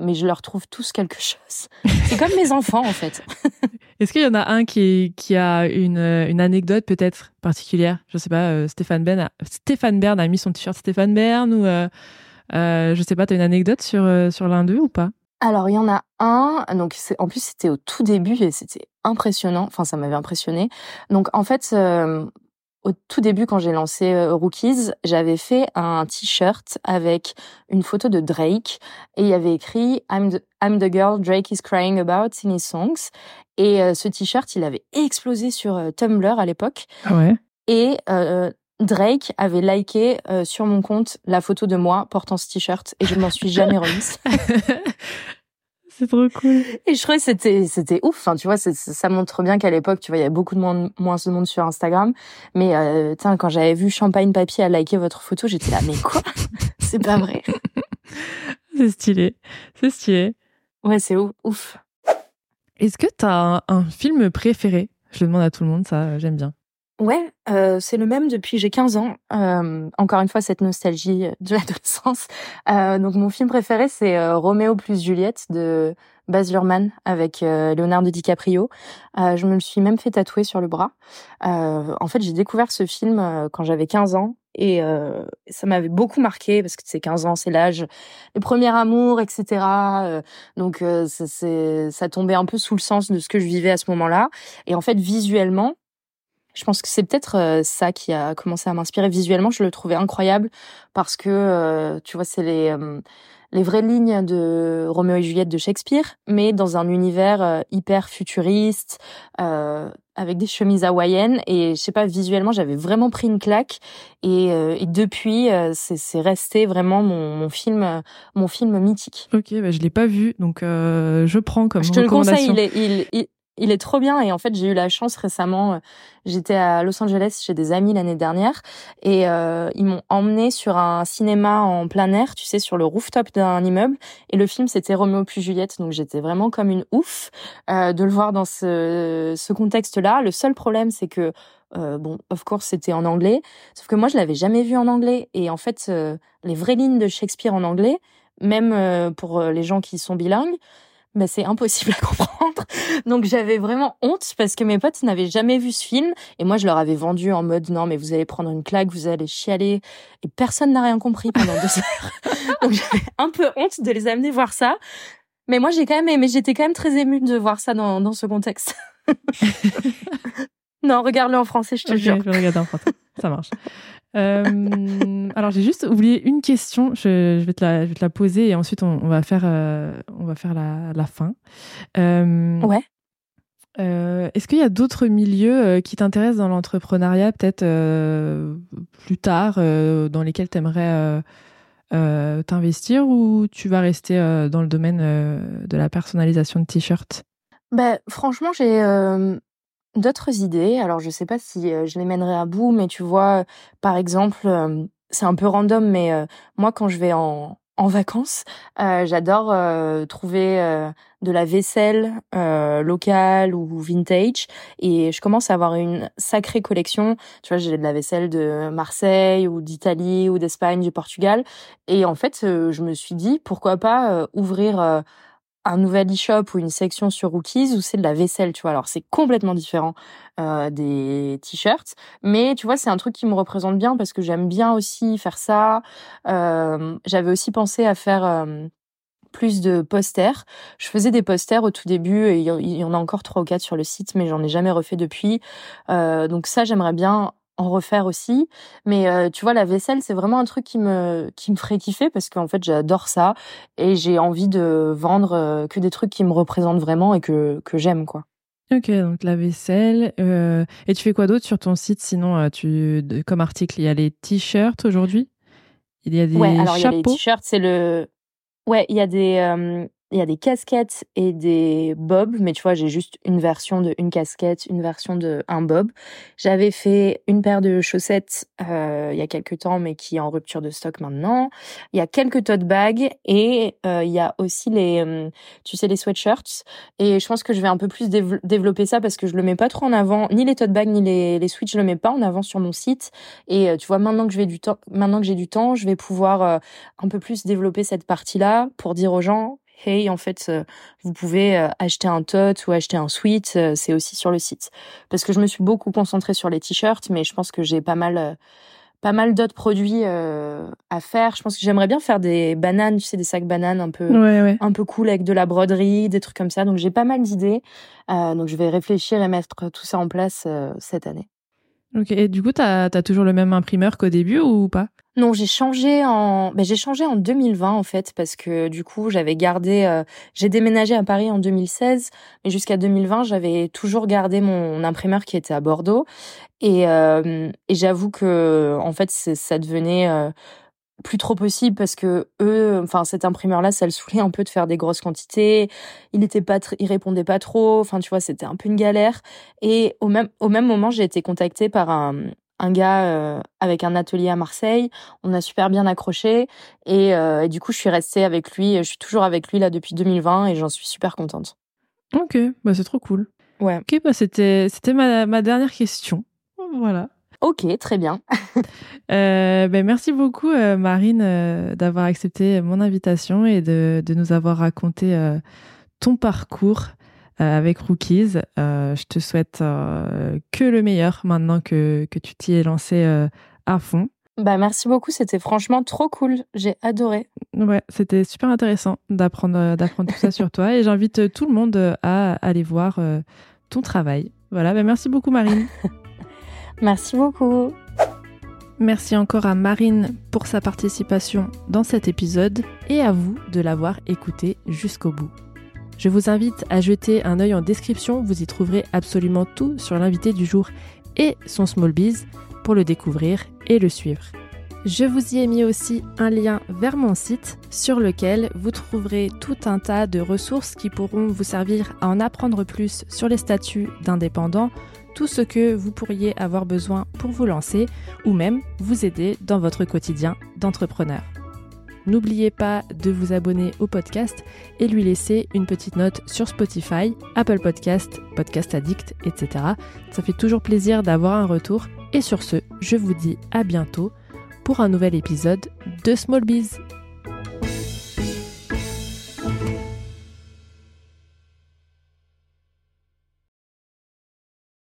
[SPEAKER 2] mais je leur trouve tous quelque chose. C'est comme mes enfants, en fait.
[SPEAKER 1] Est-ce qu'il y en a un qui, a une, anecdote peut-être particulière? Je sais pas, Stéphane Bern Stéphane Bern a mis son t-shirt Stéphane Bern ou euh, je sais pas, tu as une anecdote sur, euh, sur l'un d'eux ou pas?
[SPEAKER 2] Alors il y en a un, donc en plus c'était au tout début et c'était impressionnant, enfin ça m'avait impressionné. Donc en fait euh, au tout début quand j'ai lancé Rookies, j'avais fait un t-shirt avec une photo de Drake et il y avait écrit I'm the, I'm the girl Drake is crying about in his songs et ce t-shirt il avait explosé sur Tumblr à l'époque.
[SPEAKER 1] Ah ouais?
[SPEAKER 2] Et Drake avait liké euh, sur mon compte la photo de moi portant ce t-shirt et je ne m'en suis jamais remise.
[SPEAKER 1] c'est trop cool.
[SPEAKER 2] Et je trouvais c'était c'était ouf. Enfin, tu vois, ça montre bien qu'à l'époque, tu vois, il y avait beaucoup de moins, moins de monde sur Instagram. Mais euh, quand j'avais vu Champagne Papier a liké votre photo, j'étais là, mais quoi? C'est pas vrai.
[SPEAKER 1] c'est stylé. C'est stylé.
[SPEAKER 2] Ouais, c'est ouf. ouf.
[SPEAKER 1] Est-ce que tu as un, un film préféré? Je le demande à tout le monde, ça, j'aime bien.
[SPEAKER 2] Ouais, euh, c'est le même depuis j'ai 15 ans. Euh, encore une fois, cette nostalgie de l'adolescence. Euh, donc mon film préféré, c'est euh, Roméo plus Juliette de Baz Luhrmann avec euh, Leonardo DiCaprio. je me le suis même fait tatouer sur le bras. en fait, j'ai découvert ce film quand j'avais 15 ans et ça m'avait beaucoup marqué parce que c'est 15 ans, c'est l'âge, le premier amour, etc. donc ça, ça tombait un peu sous le sens de ce que je vivais à ce moment-là. Et en fait, visuellement, je pense que c'est peut-être euh, ça qui a commencé à m'inspirer visuellement. Je le trouvais incroyable parce que, euh, tu vois, c'est les, euh, les vraies lignes de Roméo et Juliette de Shakespeare, mais dans un univers hyper futuriste, avec des chemises hawaïennes. Et je sais pas, visuellement, j'avais vraiment pris une claque. Et, et depuis, c'est resté vraiment mon, mon, film, mon film mythique.
[SPEAKER 1] Ok, bah, je l'ai pas vu, donc je prends comme
[SPEAKER 2] Je
[SPEAKER 1] te
[SPEAKER 2] le conseille. Il est, il, il il est trop bien et en fait j'ai eu la chance récemment euh, j'étais à Los Angeles chez des amis l'année dernière et euh, ils m'ont emmené sur un cinéma en plein air tu sais sur le rooftop d'un immeuble et le film c'était Roméo plus Juliette donc j'étais vraiment comme une ouf euh, de le voir dans ce, ce contexte là le seul problème c'est que euh, bon, of course, c'était en anglais. Sauf que moi, je l'avais jamais vu en anglais. Et en fait, les vraies lignes de Shakespeare en anglais, même pour les gens qui sont bilingues, bah, c'est impossible à comprendre. Donc j'avais vraiment honte parce que mes potes n'avaient jamais vu ce film et moi je leur avais vendu en mode non mais vous allez prendre une claque, vous allez chialer et personne n'a rien compris pendant deux heures. Donc j'avais un peu honte de les amener voir ça. Mais moi j'ai quand même mais j'étais quand même très émue de voir ça dans, dans ce contexte. non, regarde-le en français, je te jure.
[SPEAKER 1] Je regarde en français. Ça marche. Euh, alors j'ai juste oublié une question. Je, vais te la, je vais te la poser et ensuite on, va faire, euh, on va faire la, la fin.
[SPEAKER 2] Euh, ouais.
[SPEAKER 1] Est-ce qu'il y a d'autres milieux qui t'intéressent dans l'entrepreneuriat, peut-être plus tard, dans lesquels tu aimerais t'investir ou tu vas rester dans le domaine de la personnalisation de t-shirts?
[SPEAKER 2] Ben, franchement, j'ai d'autres idées. Alors, je sais pas si euh, je les mènerai à bout, mais tu vois, par exemple, euh, c'est un peu random, mais euh, moi, quand je vais en vacances, j'adore trouver de la vaisselle locale ou vintage, et je commence à avoir une sacrée collection. Tu vois, j'ai de la vaisselle de Marseille ou d'Italie ou d'Espagne, du Portugal, et en fait, je me suis dit pourquoi pas ouvrir un nouvel e-shop ou une section sur Rookies où c'est de la vaisselle, tu vois. Alors c'est complètement différent euh, des t-shirts, mais tu vois c'est un truc qui me représente bien parce que j'aime bien aussi faire ça. Euh, J'avais aussi pensé à faire euh, plus de posters. Je faisais des posters au tout début et il y en a encore trois ou quatre sur le site, mais j'en ai jamais refait depuis. Euh, donc ça j'aimerais bien en refaire aussi. Mais euh, tu vois, la vaisselle, c'est vraiment un truc qui me qui me ferait kiffer parce qu'en fait, j'adore ça et j'ai envie de vendre euh, que des trucs qui me représentent vraiment et que que j'aime quoi.
[SPEAKER 1] Ok, donc la vaisselle. Euh, et tu fais quoi d'autre sur ton site? Sinon, tu comme article, il y a les t-shirts aujourd'hui? Il y a des
[SPEAKER 2] ouais, alors
[SPEAKER 1] il y a
[SPEAKER 2] les t-shirts, c'est le. Ouais, il y a des il y a des casquettes et des bobs, mais tu vois, j'ai juste une version de une casquette, une version de un bob. J'avais fait une paire de chaussettes euh, il y a quelques temps, mais qui est en rupture de stock maintenant. Il y a quelques tote bags et euh, il y a aussi les, euh, tu sais, les sweatshirts. Et je pense que je vais un peu plus développer ça parce que je le mets pas trop en avant, ni les tote bags ni les les sweats, je le mets pas en avant sur mon site. Et tu vois, maintenant que je vais du temps, maintenant que j'ai du temps, je vais pouvoir un peu plus développer cette partie-là pour dire aux gens hey, en fait, euh, vous pouvez euh, acheter un tot ou acheter un sweat, euh, c'est aussi sur le site. Parce que je me suis beaucoup concentrée sur les t-shirts, mais je pense que j'ai pas mal, pas mal d'autres produits à faire. Je pense que j'aimerais bien faire des bananes, tu sais, des sacs bananes un peu, un peu cool avec de la broderie, des trucs comme ça. Donc j'ai pas mal d'idées. donc je vais réfléchir et mettre tout ça en place cette année.
[SPEAKER 1] Ok, et du coup, tu as, toujours le même imprimeur qu'au début ou pas?
[SPEAKER 2] Non, j'ai changé en ben, j'ai changé en 2020 en fait parce que du coup, j'avais gardé euh, j'ai déménagé à Paris en 2016, mais jusqu'à 2020, j'avais toujours gardé mon imprimeur qui était à Bordeaux. Et euh, j'avoue que en fait, ça devenait euh, plus trop possible parce que eux, enfin cet imprimeur-là, ça le saoulait un peu de faire des grosses quantités. Il était pas, il répondait pas trop. Enfin, tu vois, c'était un peu une galère. Et au même au même moment, j'ai été contactée par un un gars euh, avec un atelier à Marseille. On a super bien accroché et, euh, et, du coup, je suis restée avec lui. Je suis toujours avec lui là depuis 2020 et j'en suis super contente.
[SPEAKER 1] Ok, bah c'est trop cool.
[SPEAKER 2] Ouais.
[SPEAKER 1] Ok, bah c'était c'était ma, ma dernière question. voilà.
[SPEAKER 2] Ok, très bien.
[SPEAKER 1] Euh, ben merci beaucoup, euh, Marine, euh, d'avoir accepté mon invitation et de, de nous avoir raconté ton parcours avec Rookies. je te souhaite que le meilleur maintenant que, que tu t'y es lancé à fond.
[SPEAKER 2] Bah merci beaucoup, c'était franchement trop cool. J'ai adoré.
[SPEAKER 1] Ouais, c'était super intéressant d'apprendre d'apprendre tout ça sur toi et j'invite tout le monde à aller voir ton travail. Voilà, ben merci beaucoup Marine.
[SPEAKER 2] Merci beaucoup.
[SPEAKER 1] Merci encore à Marine pour sa participation dans cet épisode et à vous de l'avoir écouté jusqu'au bout. Je vous invite à jeter un œil en description, vous y trouverez absolument tout sur l'invité du jour et son small biz pour le découvrir et le suivre. Je vous y ai mis aussi un lien vers mon site sur lequel vous trouverez tout un tas de ressources qui pourront vous servir à en apprendre plus sur les statuts d'indépendants, tout ce que vous pourriez avoir besoin pour vous lancer ou même vous aider dans votre quotidien d'entrepreneur. N'oubliez pas de vous abonner au podcast et lui laisser une petite note sur Spotify, Apple Podcast, Podcast Addict, etc. Ça fait toujours plaisir d'avoir un retour. Et sur ce, je vous dis à bientôt pour un nouvel épisode de Small Biz.